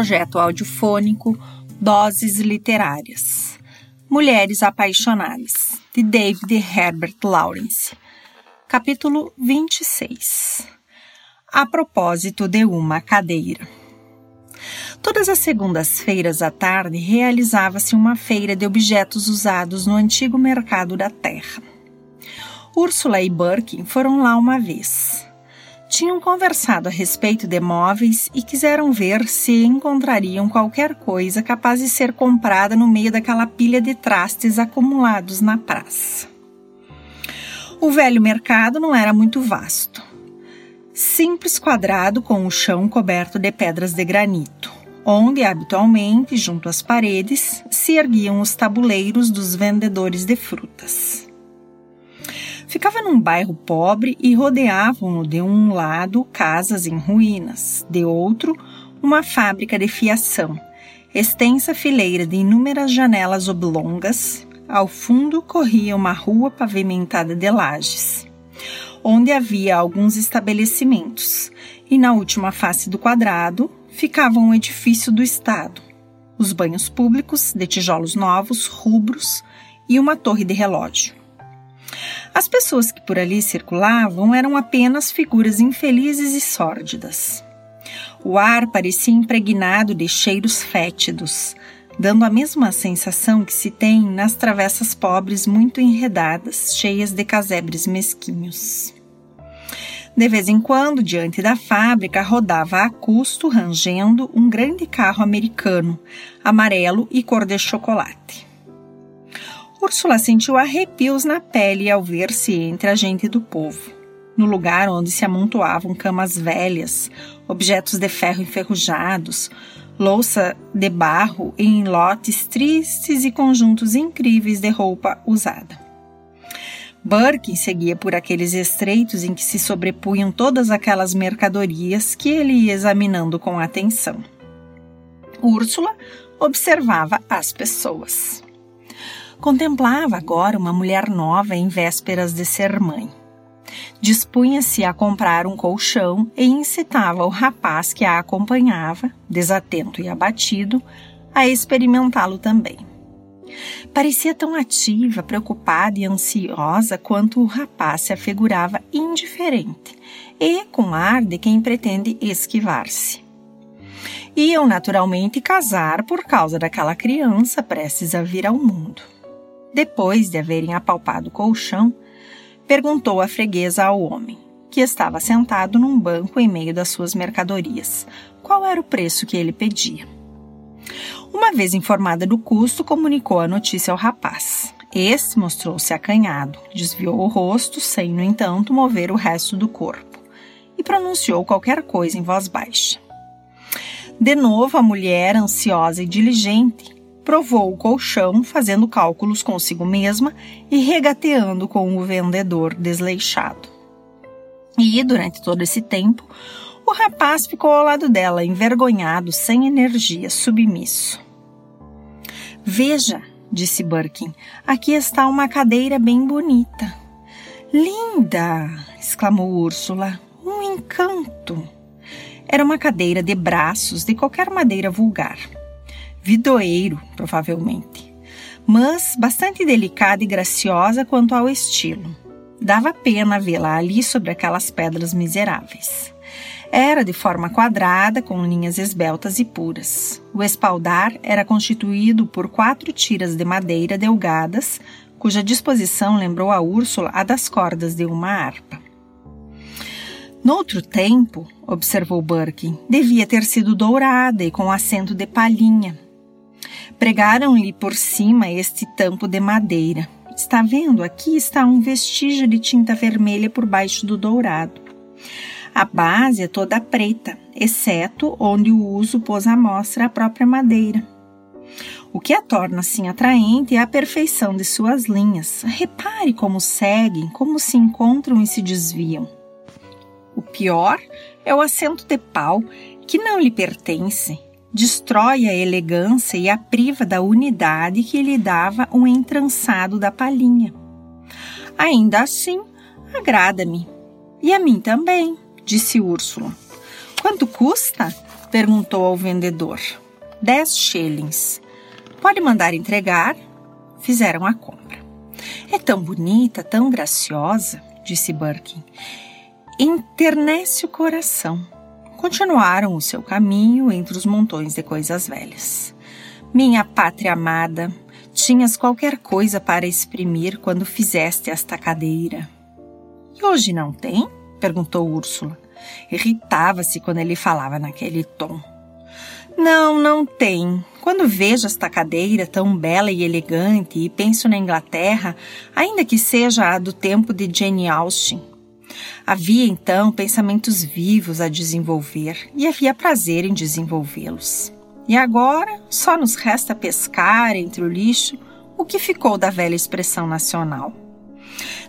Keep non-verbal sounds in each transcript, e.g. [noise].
projeto audiofônico Doses Literárias. Mulheres Apaixonadas, de David Herbert Lawrence. Capítulo 26. A propósito de uma cadeira. Todas as segundas-feiras à tarde realizava-se uma feira de objetos usados no antigo mercado da terra. Úrsula e Birkin foram lá uma vez tinham conversado a respeito de móveis e quiseram ver se encontrariam qualquer coisa capaz de ser comprada no meio daquela pilha de trastes acumulados na praça. O velho mercado não era muito vasto. Simples quadrado com o chão coberto de pedras de granito, onde habitualmente, junto às paredes, se erguiam os tabuleiros dos vendedores de frutas. Ficava num bairro pobre e rodeavam-no de um lado casas em ruínas, de outro, uma fábrica de fiação, extensa fileira de inúmeras janelas oblongas. Ao fundo corria uma rua pavimentada de lajes, onde havia alguns estabelecimentos, e na última face do quadrado ficava um edifício do Estado, os banhos públicos de tijolos novos, rubros e uma torre de relógio. As pessoas que por ali circulavam eram apenas figuras infelizes e sórdidas. O ar parecia impregnado de cheiros fétidos, dando a mesma sensação que se tem nas travessas pobres muito enredadas, cheias de casebres mesquinhos. De vez em quando, diante da fábrica, rodava a custo, rangendo, um grande carro americano, amarelo e cor de chocolate. Úrsula sentiu arrepios na pele ao ver-se entre a gente do povo, no lugar onde se amontoavam camas velhas, objetos de ferro enferrujados, louça de barro em lotes tristes e conjuntos incríveis de roupa usada. Burke seguia por aqueles estreitos em que se sobrepunham todas aquelas mercadorias que ele ia examinando com atenção. Úrsula observava as pessoas. Contemplava agora uma mulher nova em vésperas de ser mãe. Dispunha-se a comprar um colchão e incitava o rapaz que a acompanhava, desatento e abatido, a experimentá-lo também. Parecia tão ativa, preocupada e ansiosa quanto o rapaz se afigurava indiferente e com ar de quem pretende esquivar-se. Iam naturalmente casar por causa daquela criança prestes a vir ao mundo. Depois de haverem apalpado o colchão, perguntou a freguesa ao homem, que estava sentado num banco em meio das suas mercadorias, qual era o preço que ele pedia. Uma vez informada do custo, comunicou a notícia ao rapaz. Este mostrou-se acanhado, desviou o rosto, sem, no entanto, mover o resto do corpo, e pronunciou qualquer coisa em voz baixa. De novo, a mulher, ansiosa e diligente, provou o colchão, fazendo cálculos consigo mesma e regateando com o vendedor desleixado. E, durante todo esse tempo, o rapaz ficou ao lado dela, envergonhado, sem energia, submisso. Veja, disse Birkin, aqui está uma cadeira bem bonita. Linda! exclamou Úrsula. Um encanto! Era uma cadeira de braços de qualquer madeira vulgar vidoeiro, provavelmente, mas bastante delicada e graciosa quanto ao estilo. Dava pena vê-la ali sobre aquelas pedras miseráveis. Era de forma quadrada, com linhas esbeltas e puras. O espaldar era constituído por quatro tiras de madeira delgadas, cuja disposição lembrou a Úrsula a das cordas de uma harpa. Noutro tempo, observou Burke, devia ter sido dourada e com assento de palhinha, Pregaram-lhe por cima este tampo de madeira. Está vendo? Aqui está um vestígio de tinta vermelha por baixo do dourado. A base é toda preta, exceto onde o uso pôs à mostra a própria madeira. O que a torna assim atraente é a perfeição de suas linhas. Repare como seguem, como se encontram e se desviam. O pior é o assento de pau, que não lhe pertence destrói a elegância e a priva da unidade que lhe dava o um entrançado da palhinha. Ainda assim, agrada-me. E a mim também, disse Úrsula. Quanto custa? perguntou ao vendedor. Dez shillings. Pode mandar entregar? Fizeram a compra. É tão bonita, tão graciosa, disse Birkin. Enternece o coração. Continuaram o seu caminho entre os montões de coisas velhas. Minha pátria amada, tinhas qualquer coisa para exprimir quando fizeste esta cadeira. E hoje não tem? perguntou Úrsula. Irritava-se quando ele falava naquele tom. Não, não tem. Quando vejo esta cadeira tão bela e elegante e penso na Inglaterra, ainda que seja a do tempo de Jane Austen, havia então pensamentos vivos a desenvolver e havia prazer em desenvolvê-los. E agora só nos resta pescar entre o lixo o que ficou da velha expressão nacional.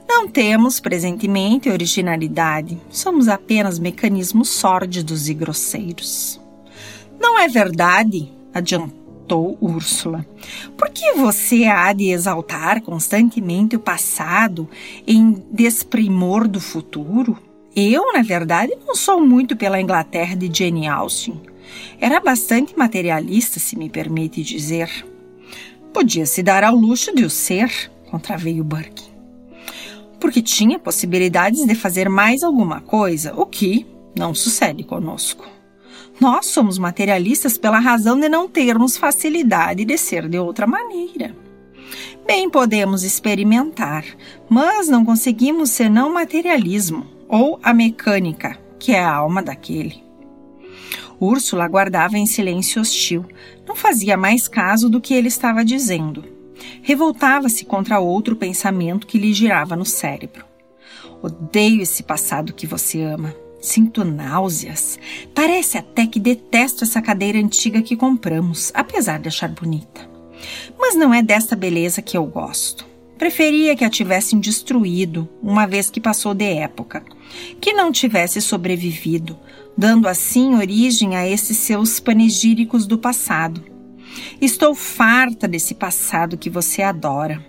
Não temos, presentemente, originalidade, somos apenas mecanismos sórdidos e grosseiros. Não é verdade, adiantou Úrsula. Por que você há de exaltar constantemente o passado em desprimor do futuro? Eu, na verdade, não sou muito pela Inglaterra de Jane Austen. Era bastante materialista, se me permite dizer. Podia se dar ao luxo de o ser, contraveio Burke porque tinha possibilidades de fazer mais alguma coisa, o que não sucede conosco. Nós somos materialistas pela razão de não termos facilidade de ser de outra maneira. Bem podemos experimentar, mas não conseguimos senão materialismo ou a mecânica, que é a alma daquele. Úrsula aguardava em silêncio hostil, não fazia mais caso do que ele estava dizendo revoltava-se contra outro pensamento que lhe girava no cérebro. Odeio esse passado que você ama. Sinto náuseas. Parece até que detesto essa cadeira antiga que compramos, apesar de achar bonita. Mas não é desta beleza que eu gosto. Preferia que a tivessem destruído, uma vez que passou de época, que não tivesse sobrevivido, dando assim origem a esses seus panegíricos do passado, Estou farta desse passado que você adora.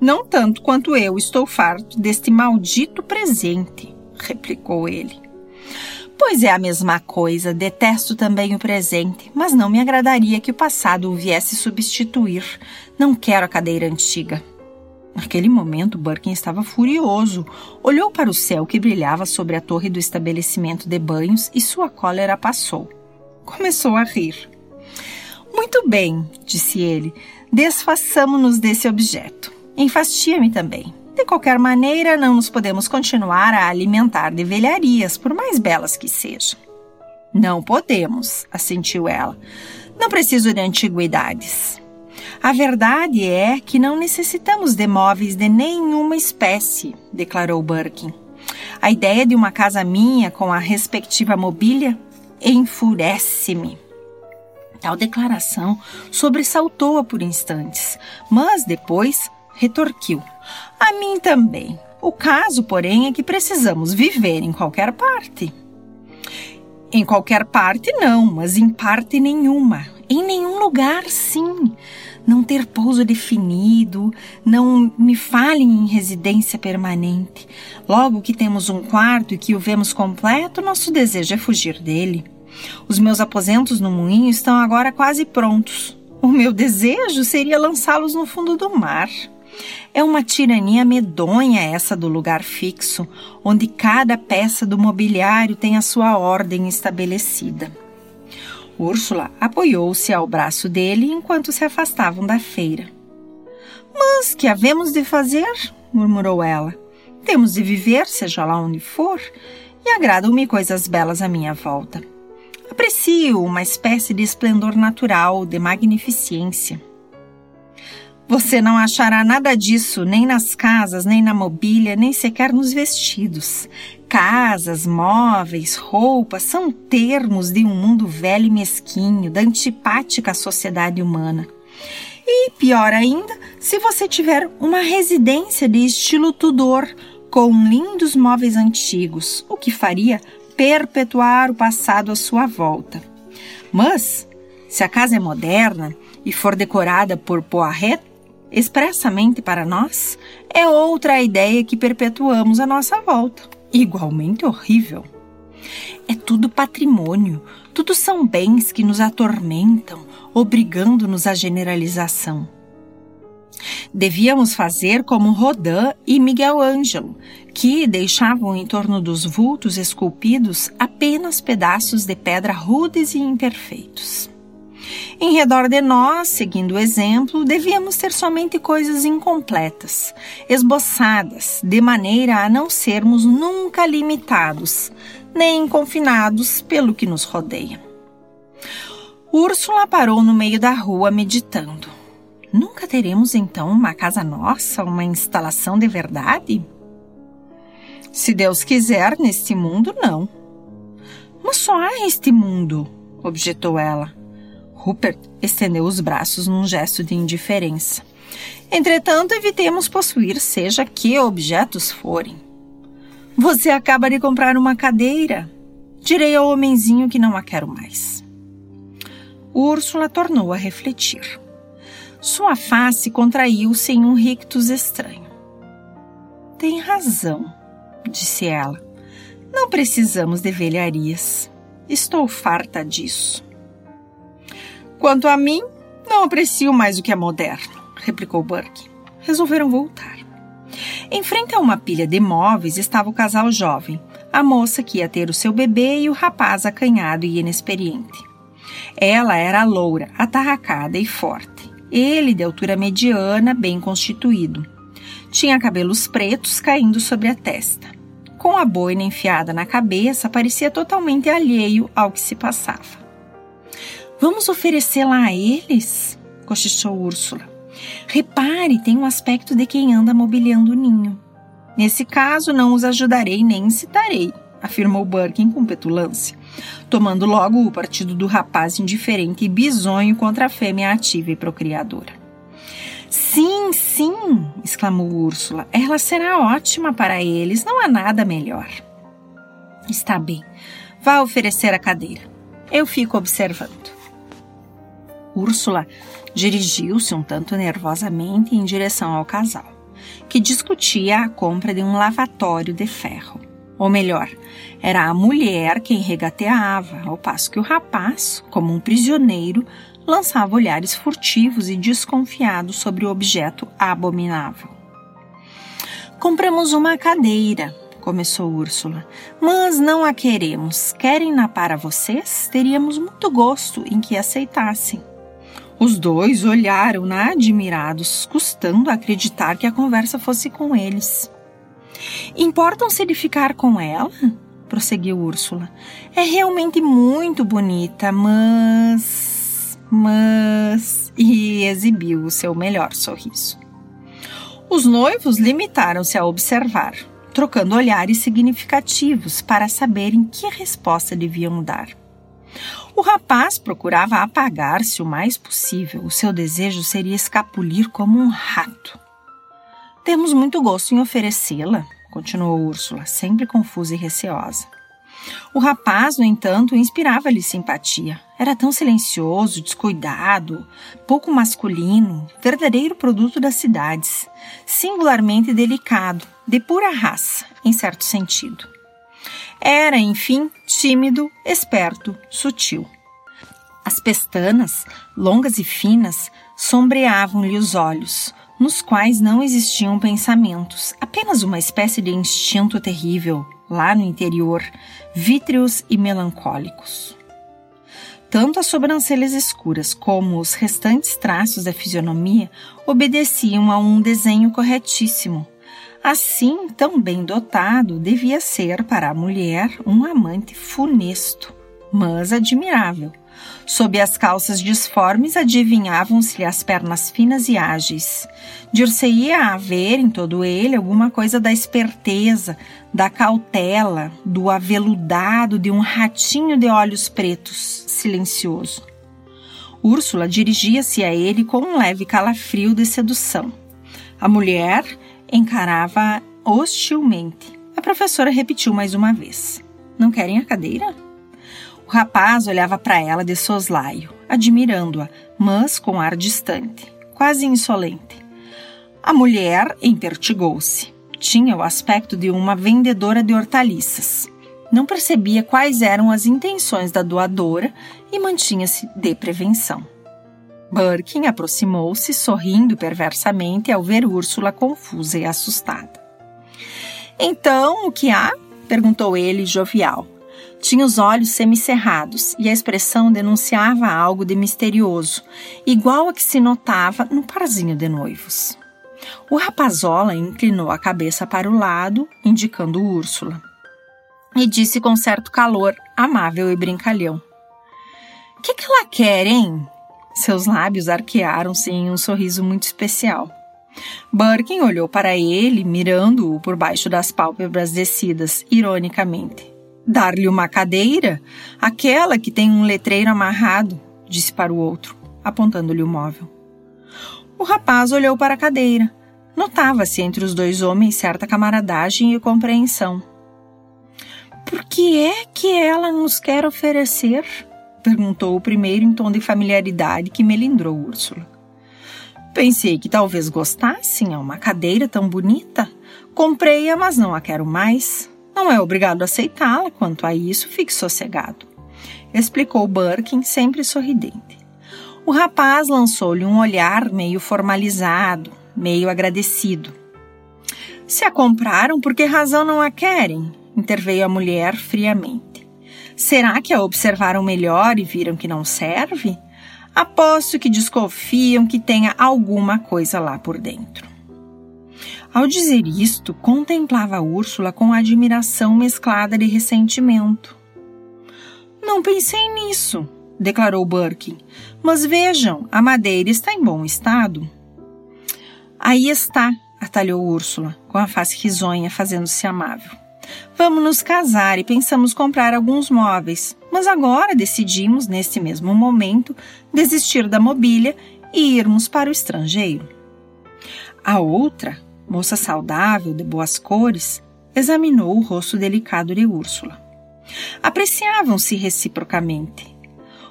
Não tanto quanto eu estou farto deste maldito presente, replicou ele. Pois é a mesma coisa, detesto também o presente, mas não me agradaria que o passado o viesse substituir. Não quero a cadeira antiga. Naquele momento, Birkin estava furioso. Olhou para o céu que brilhava sobre a torre do estabelecimento de banhos e sua cólera passou. Começou a rir. Muito bem, disse ele, desfaçamo-nos desse objeto. Enfastia-me também. De qualquer maneira, não nos podemos continuar a alimentar de velharias, por mais belas que sejam. Não podemos, assentiu ela. Não preciso de antiguidades. A verdade é que não necessitamos de móveis de nenhuma espécie, declarou Birkin. A ideia de uma casa minha com a respectiva mobília enfurece-me. Tal declaração sobressaltou-a por instantes, mas depois retorquiu: A mim também. O caso, porém, é que precisamos viver em qualquer parte. Em qualquer parte, não, mas em parte nenhuma. Em nenhum lugar, sim. Não ter pouso definido, não me falem em residência permanente. Logo que temos um quarto e que o vemos completo, nosso desejo é fugir dele. Os meus aposentos no moinho estão agora quase prontos. O meu desejo seria lançá-los no fundo do mar. É uma tirania medonha essa do lugar fixo, onde cada peça do mobiliário tem a sua ordem estabelecida. Úrsula apoiou-se ao braço dele enquanto se afastavam da feira. Mas que havemos de fazer? murmurou ela. Temos de viver, seja lá onde for, e agradam-me coisas belas à minha volta. Aprecio uma espécie de esplendor natural, de magnificência. Você não achará nada disso nem nas casas, nem na mobília, nem sequer nos vestidos. Casas, móveis, roupas são termos de um mundo velho e mesquinho, da antipática sociedade humana. E pior ainda, se você tiver uma residência de estilo Tudor, com lindos móveis antigos, o que faria perpetuar o passado à sua volta. Mas, se a casa é moderna e for decorada por Poiret expressamente para nós, é outra ideia que perpetuamos à nossa volta, igualmente horrível. É tudo patrimônio, tudo são bens que nos atormentam, obrigando-nos à generalização. Devíamos fazer como Rodin e Miguel Ângelo, que deixavam em torno dos vultos esculpidos apenas pedaços de pedra rudes e imperfeitos. Em redor de nós, seguindo o exemplo, devíamos ter somente coisas incompletas, esboçadas, de maneira a não sermos nunca limitados, nem confinados pelo que nos rodeia. Úrsula parou no meio da rua meditando. Nunca teremos então uma casa nossa, uma instalação de verdade? Se Deus quiser, neste mundo, não. Mas só há este mundo, objetou ela. Rupert estendeu os braços num gesto de indiferença. Entretanto, evitemos possuir seja que objetos forem. Você acaba de comprar uma cadeira. Direi ao homenzinho que não a quero mais. Úrsula tornou a refletir. Sua face contraiu-se em um rictus estranho. Tem razão, disse ela. Não precisamos de velharias. Estou farta disso. Quanto a mim, não aprecio mais o que é moderno, replicou Burke. Resolveram voltar. Em frente a uma pilha de móveis estava o casal jovem, a moça que ia ter o seu bebê e o rapaz acanhado e inexperiente. Ela era loura, atarracada e forte. Ele, de altura mediana, bem constituído. Tinha cabelos pretos caindo sobre a testa. Com a boina enfiada na cabeça, parecia totalmente alheio ao que se passava. Vamos oferecê-la a eles? cochichou Úrsula. Repare, tem um aspecto de quem anda mobiliando o ninho. Nesse caso, não os ajudarei nem incitarei, afirmou Birkin com petulância, tomando logo o partido do rapaz indiferente e bisonho contra a fêmea ativa e procriadora. Sim, sim, exclamou Úrsula. Ela será ótima para eles, não há nada melhor. Está bem, vá oferecer a cadeira. Eu fico observando. Úrsula dirigiu-se um tanto nervosamente em direção ao casal, que discutia a compra de um lavatório de ferro. Ou melhor, era a mulher quem regateava, ao passo que o rapaz, como um prisioneiro, lançava olhares furtivos e desconfiados sobre o objeto abominável. Compramos uma cadeira, começou Úrsula, mas não a queremos. Querem-na para vocês? Teríamos muito gosto em que aceitassem. Os dois olharam-na admirados, custando acreditar que a conversa fosse com eles. Importam-se de ficar com ela? prosseguiu Úrsula. É realmente muito bonita, mas. Mas. E exibiu o seu melhor sorriso. Os noivos limitaram-se a observar, trocando olhares significativos para saberem que resposta deviam dar. O rapaz procurava apagar-se o mais possível. O seu desejo seria escapulir como um rato. Temos muito gosto em oferecê-la, continuou Úrsula, sempre confusa e receosa. O rapaz, no entanto, inspirava-lhe simpatia. Era tão silencioso, descuidado, pouco masculino, verdadeiro produto das cidades, singularmente delicado, de pura raça, em certo sentido. Era, enfim, tímido, esperto, sutil. As pestanas, longas e finas, sombreavam-lhe os olhos, nos quais não existiam pensamentos, apenas uma espécie de instinto terrível, lá no interior, vítreos e melancólicos. Tanto as sobrancelhas escuras como os restantes traços da fisionomia obedeciam a um desenho corretíssimo, Assim, tão bem dotado, devia ser para a mulher um amante funesto, mas admirável. Sob as calças disformes adivinhavam-se-lhe as pernas finas e ágeis. Dir-se-ia haver em todo ele alguma coisa da esperteza, da cautela, do aveludado de um ratinho de olhos pretos, silencioso. Úrsula dirigia-se a ele com um leve calafrio de sedução. A mulher, encarava hostilmente. A professora repetiu mais uma vez: Não querem a cadeira? O rapaz olhava para ela de soslaio, admirando-a, mas com ar distante, quase insolente. A mulher empertigou-se. Tinha o aspecto de uma vendedora de hortaliças. Não percebia quais eram as intenções da doadora e mantinha-se de prevenção. Birkin aproximou-se, sorrindo perversamente ao ver Úrsula confusa e assustada. Então, o que há? perguntou ele, jovial. Tinha os olhos semicerrados e a expressão denunciava algo de misterioso, igual a que se notava no parzinho de noivos. O rapazola inclinou a cabeça para o lado, indicando Úrsula, e disse com certo calor, amável e brincalhão: Que que ela quer, hein? Seus lábios arquearam-se em um sorriso muito especial. Birkin olhou para ele, mirando-o por baixo das pálpebras descidas, ironicamente. Dar-lhe uma cadeira? Aquela que tem um letreiro amarrado, disse para o outro, apontando-lhe o móvel. O rapaz olhou para a cadeira. Notava-se entre os dois homens certa camaradagem e compreensão. Por que é que ela nos quer oferecer? Perguntou o primeiro em tom de familiaridade que melindrou Úrsula. Pensei que talvez gostassem, é uma cadeira tão bonita. Comprei-a, mas não a quero mais. Não é obrigado a aceitá-la, quanto a isso, fique sossegado. Explicou Birkin, sempre sorridente. O rapaz lançou-lhe um olhar meio formalizado, meio agradecido. Se a compraram, por que razão não a querem? interveio a mulher friamente. Será que a observaram melhor e viram que não serve? Aposto que desconfiam que tenha alguma coisa lá por dentro. Ao dizer isto, contemplava Úrsula com admiração mesclada de ressentimento. Não pensei nisso, declarou Birkin. Mas vejam, a madeira está em bom estado. Aí está, atalhou Úrsula, com a face risonha, fazendo-se amável. Vamos nos casar e pensamos comprar alguns móveis, mas agora decidimos, neste mesmo momento, desistir da mobília e irmos para o estrangeiro. A outra, moça saudável, de boas cores, examinou o rosto delicado de Úrsula. Apreciavam-se reciprocamente.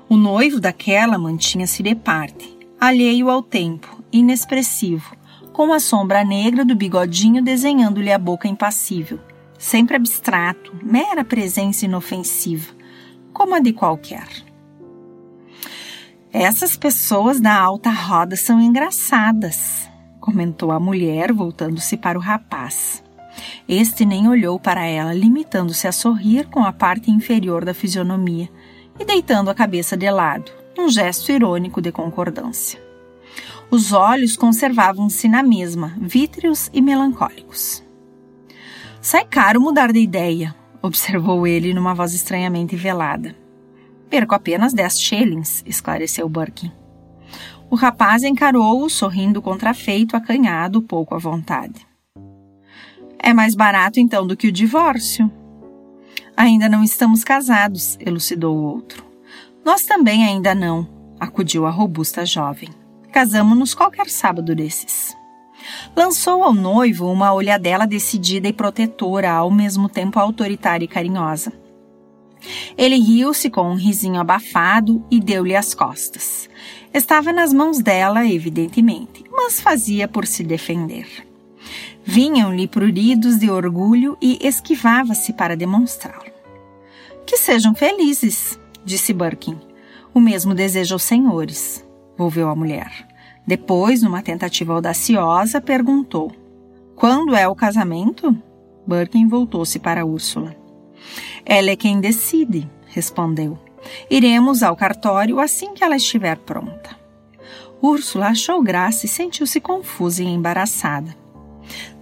O noivo daquela mantinha-se de parte, alheio ao tempo, inexpressivo, com a sombra negra do bigodinho desenhando-lhe a boca impassível sempre abstrato, mera presença inofensiva, como a de qualquer. Essas pessoas da alta roda são engraçadas, comentou a mulher, voltando-se para o rapaz. Este nem olhou para ela, limitando-se a sorrir com a parte inferior da fisionomia e deitando a cabeça de lado, um gesto irônico de concordância. Os olhos conservavam-se na mesma, vítreos e melancólicos. Sai caro mudar de ideia, observou ele numa voz estranhamente velada. Perco apenas dez shillings, esclareceu Birkin. O rapaz encarou-o, sorrindo contrafeito, acanhado, pouco à vontade. É mais barato então do que o divórcio. Ainda não estamos casados, elucidou o outro. Nós também ainda não, acudiu a robusta jovem. Casamos-nos qualquer sábado desses. Lançou ao noivo uma olhadela decidida e protetora, ao mesmo tempo autoritária e carinhosa. Ele riu-se com um risinho abafado e deu-lhe as costas. Estava nas mãos dela, evidentemente, mas fazia por se defender. Vinham-lhe pruridos de orgulho e esquivava-se para demonstrá-lo. Que sejam felizes, disse Birkin. O mesmo desejo aos senhores, volveu a mulher. Depois, numa tentativa audaciosa, perguntou: Quando é o casamento? Birkin voltou-se para Úrsula. Ela é quem decide, respondeu. Iremos ao cartório assim que ela estiver pronta. Úrsula achou graça e sentiu-se confusa e embaraçada.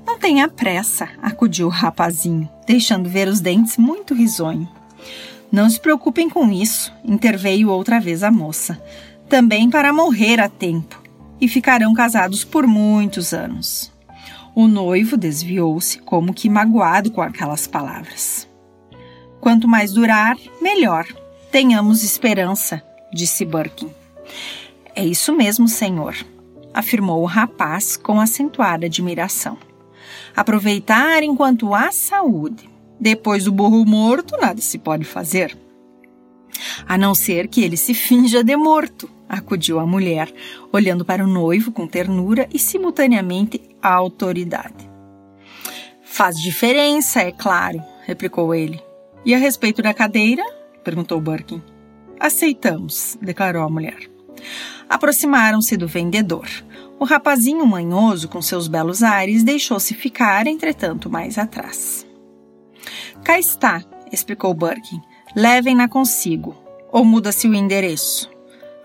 Não tenha pressa, acudiu o rapazinho, deixando ver os dentes muito risonho. Não se preocupem com isso, interveio outra vez a moça. Também para morrer a tempo e ficarão casados por muitos anos. O noivo desviou-se, como que magoado com aquelas palavras. Quanto mais durar, melhor. Tenhamos esperança, disse Birkin. É isso mesmo, senhor, afirmou o rapaz com acentuada admiração. Aproveitar enquanto há saúde. Depois do burro morto, nada se pode fazer. A não ser que ele se finja de morto, acudiu a mulher, olhando para o noivo com ternura e simultaneamente autoridade. Faz diferença, é claro, replicou ele. E a respeito da cadeira? perguntou Birkin. Aceitamos, declarou a mulher. Aproximaram-se do vendedor. O rapazinho manhoso, com seus belos ares, deixou-se ficar, entretanto, mais atrás. Cá está, explicou Birkin. Levem-na consigo. Ou muda-se o endereço.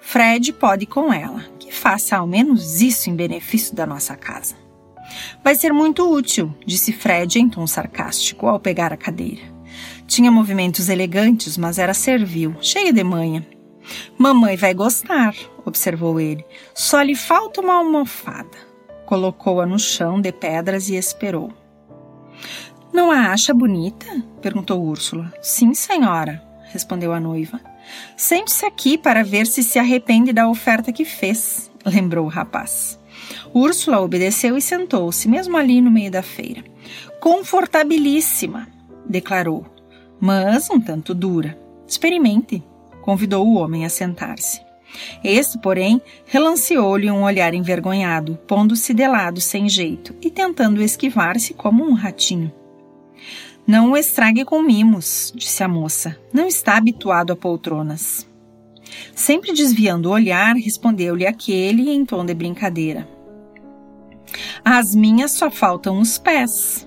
Fred pode ir com ela. Que faça ao menos isso em benefício da nossa casa. Vai ser muito útil, disse Fred em tom sarcástico ao pegar a cadeira. Tinha movimentos elegantes, mas era servil, cheia de manha. Mamãe vai gostar, observou ele. Só lhe falta uma almofada. Colocou-a no chão de pedras e esperou. Não a acha bonita? perguntou Úrsula. Sim, senhora, respondeu a noiva. Sente-se aqui para ver se se arrepende da oferta que fez, lembrou o rapaz. Úrsula obedeceu e sentou-se, mesmo ali no meio da feira. Confortabilíssima, declarou, mas um tanto dura. Experimente, convidou o homem a sentar-se. Este, porém, relanceou-lhe um olhar envergonhado, pondo-se de lado sem jeito e tentando esquivar-se como um ratinho. Não o estrague com mimos, disse a moça. Não está habituado a poltronas. Sempre desviando o olhar, respondeu-lhe aquele em tom de brincadeira. As minhas só faltam os pés.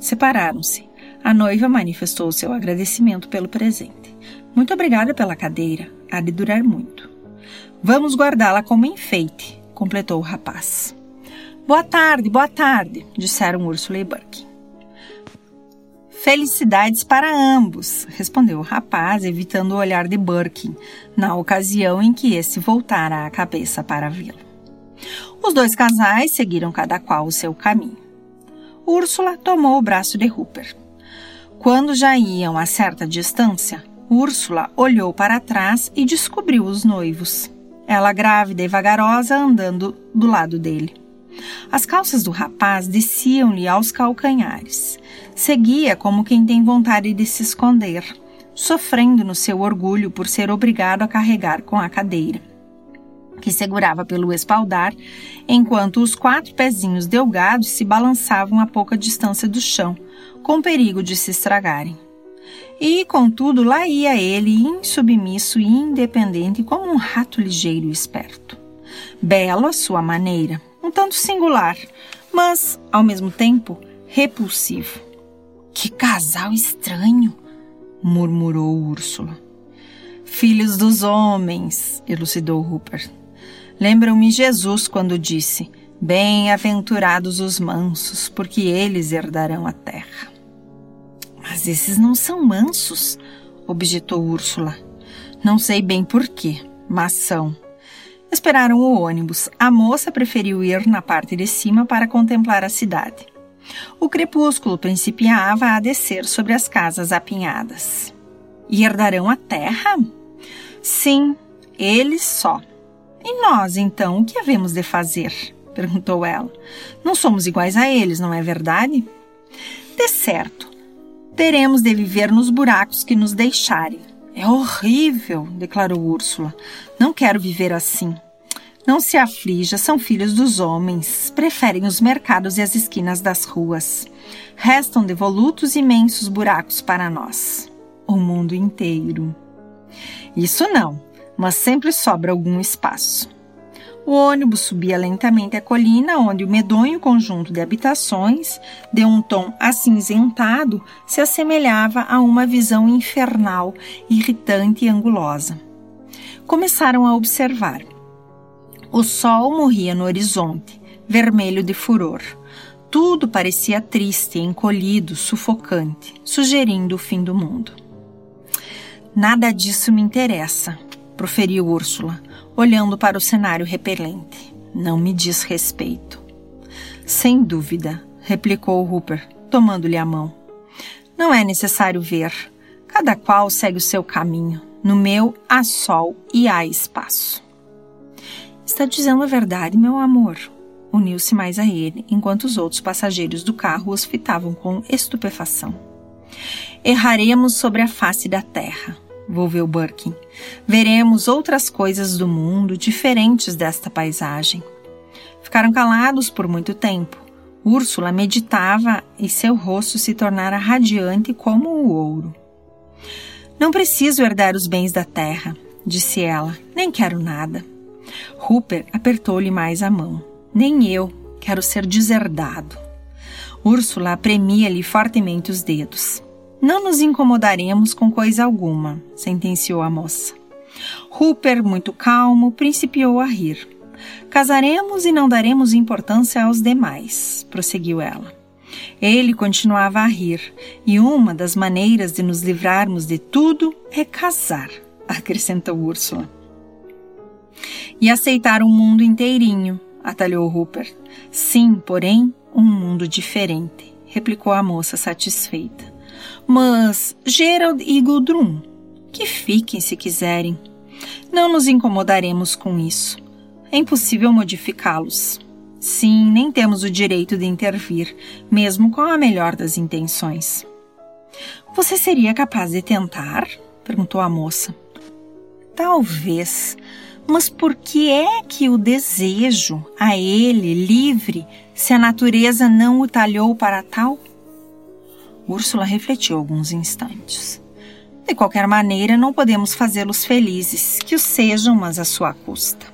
Separaram-se. A noiva manifestou seu agradecimento pelo presente. Muito obrigada pela cadeira. Há de durar muito. Vamos guardá-la como enfeite, completou o rapaz. Boa tarde, boa tarde, disseram Ursula e Burke. Felicidades para ambos, respondeu o rapaz, evitando o olhar de Burke, na ocasião em que esse voltara a cabeça para vê-lo. Os dois casais seguiram cada qual o seu caminho. Úrsula tomou o braço de Rupert. Quando já iam a certa distância, Úrsula olhou para trás e descobriu os noivos. Ela grávida e vagarosa andando do lado dele. As calças do rapaz desciam-lhe aos calcanhares. Seguia como quem tem vontade de se esconder, sofrendo no seu orgulho por ser obrigado a carregar com a cadeira, que segurava pelo espaldar, enquanto os quatro pezinhos delgados se balançavam a pouca distância do chão, com perigo de se estragarem. E, contudo, lá ia ele, insubmisso e independente, como um rato ligeiro e esperto. Belo à sua maneira, um tanto singular, mas, ao mesmo tempo, repulsivo. Que casal estranho! murmurou Úrsula. Filhos dos homens, elucidou Rupert. Lembram-me Jesus quando disse: Bem-aventurados os mansos, porque eles herdarão a terra. Mas esses não são mansos, objetou Úrsula. Não sei bem porquê, mas são. Esperaram o ônibus. A moça preferiu ir na parte de cima para contemplar a cidade. O crepúsculo principiava a descer sobre as casas apinhadas. E herdarão a terra? Sim, eles só. E nós, então, o que havemos de fazer? perguntou ela. Não somos iguais a eles, não é verdade? De certo. Teremos de viver nos buracos que nos deixarem. É horrível, declarou Úrsula. Não quero viver assim. Não se aflija, são filhos dos homens. Preferem os mercados e as esquinas das ruas. Restam devolutos imensos buracos para nós. O mundo inteiro. Isso não, mas sempre sobra algum espaço. O ônibus subia lentamente a colina, onde o medonho conjunto de habitações, de um tom acinzentado, se assemelhava a uma visão infernal, irritante e angulosa. Começaram a observar. O sol morria no horizonte, vermelho de furor. Tudo parecia triste, encolhido, sufocante, sugerindo o fim do mundo. Nada disso me interessa, proferiu Úrsula, olhando para o cenário repelente. Não me diz respeito. Sem dúvida, replicou Rupert, tomando-lhe a mão. Não é necessário ver. Cada qual segue o seu caminho. No meu há sol e há espaço. Está dizendo a verdade, meu amor. Uniu-se mais a ele, enquanto os outros passageiros do carro os fitavam com estupefação. Erraremos sobre a face da terra volveu Birkin. Veremos outras coisas do mundo diferentes desta paisagem. Ficaram calados por muito tempo. Úrsula meditava e seu rosto se tornara radiante como o ouro. Não preciso herdar os bens da terra, disse ela, nem quero nada. Rupert apertou-lhe mais a mão. Nem eu quero ser deserdado. Úrsula premia-lhe fortemente os dedos. Não nos incomodaremos com coisa alguma, sentenciou a moça. Rupert, muito calmo, principiou a rir. Casaremos e não daremos importância aos demais, prosseguiu ela. Ele continuava a rir, e uma das maneiras de nos livrarmos de tudo é casar, [laughs] acrescentou Úrsula. E aceitar um mundo inteirinho, atalhou Rupert. Sim, porém, um mundo diferente, replicou a moça satisfeita. Mas Gerald e Gudrun, que fiquem se quiserem. Não nos incomodaremos com isso. É impossível modificá-los. Sim, nem temos o direito de intervir, mesmo com a melhor das intenções. Você seria capaz de tentar? perguntou a moça. Talvez, mas por que é que o desejo a ele livre, se a natureza não o talhou para tal? Úrsula refletiu alguns instantes. De qualquer maneira, não podemos fazê-los felizes, que o sejam, mas à sua custa.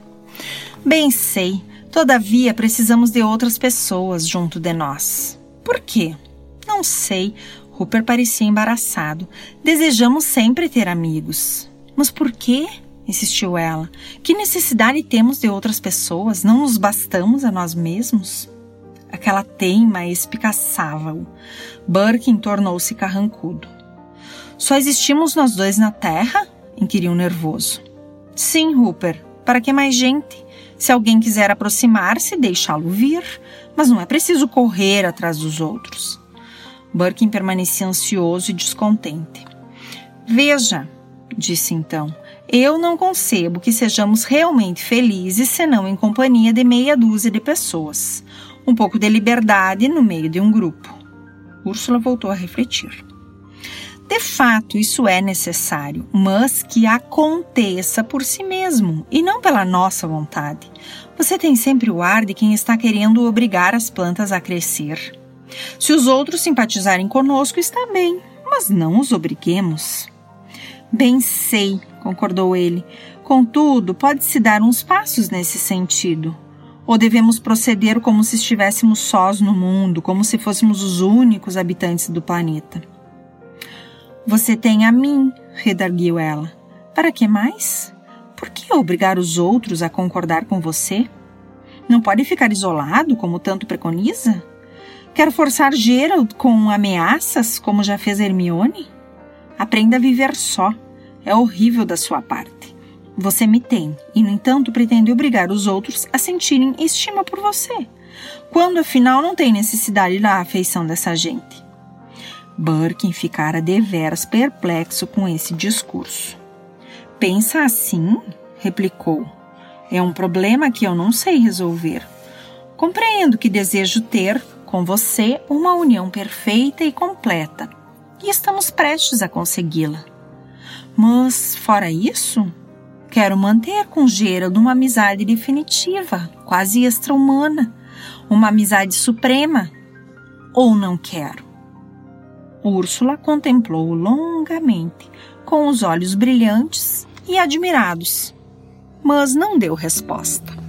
Bem sei, todavia precisamos de outras pessoas junto de nós. Por quê? Não sei. Rupert parecia embaraçado. Desejamos sempre ter amigos. Mas por quê? insistiu ela. Que necessidade temos de outras pessoas? Não nos bastamos a nós mesmos? Aquela teima espicaçava-o. Birkin tornou-se carrancudo. Só existimos nós dois na Terra? inquiriu nervoso. Sim, Rupert. Para que mais gente? Se alguém quiser aproximar-se, deixá-lo vir, mas não é preciso correr atrás dos outros. Birkin permanecia ansioso e descontente. Veja, disse então, eu não concebo que sejamos realmente felizes senão em companhia de meia dúzia de pessoas. Um pouco de liberdade no meio de um grupo. Úrsula voltou a refletir. De fato, isso é necessário, mas que aconteça por si mesmo e não pela nossa vontade. Você tem sempre o ar de quem está querendo obrigar as plantas a crescer. Se os outros simpatizarem conosco, está bem, mas não os obriguemos. Bem sei, concordou ele. Contudo, pode-se dar uns passos nesse sentido. Ou devemos proceder como se estivéssemos sós no mundo, como se fôssemos os únicos habitantes do planeta? Você tem a mim, redarguiu ela. Para que mais? Por que obrigar os outros a concordar com você? Não pode ficar isolado, como tanto preconiza? Quer forçar Gerald com ameaças, como já fez Hermione? Aprenda a viver só. É horrível da sua parte. Você me tem, e no entanto pretende obrigar os outros a sentirem estima por você, quando afinal não tem necessidade da afeição dessa gente. Birkin ficara deveras perplexo com esse discurso. Pensa assim? replicou. É um problema que eu não sei resolver. Compreendo que desejo ter com você uma união perfeita e completa, e estamos prestes a consegui-la. Mas, fora isso, quero manter com Gerald uma amizade definitiva, quase extra-humana, uma amizade suprema. Ou não quero? Úrsula contemplou-o longamente, com os olhos brilhantes e admirados, mas não deu resposta.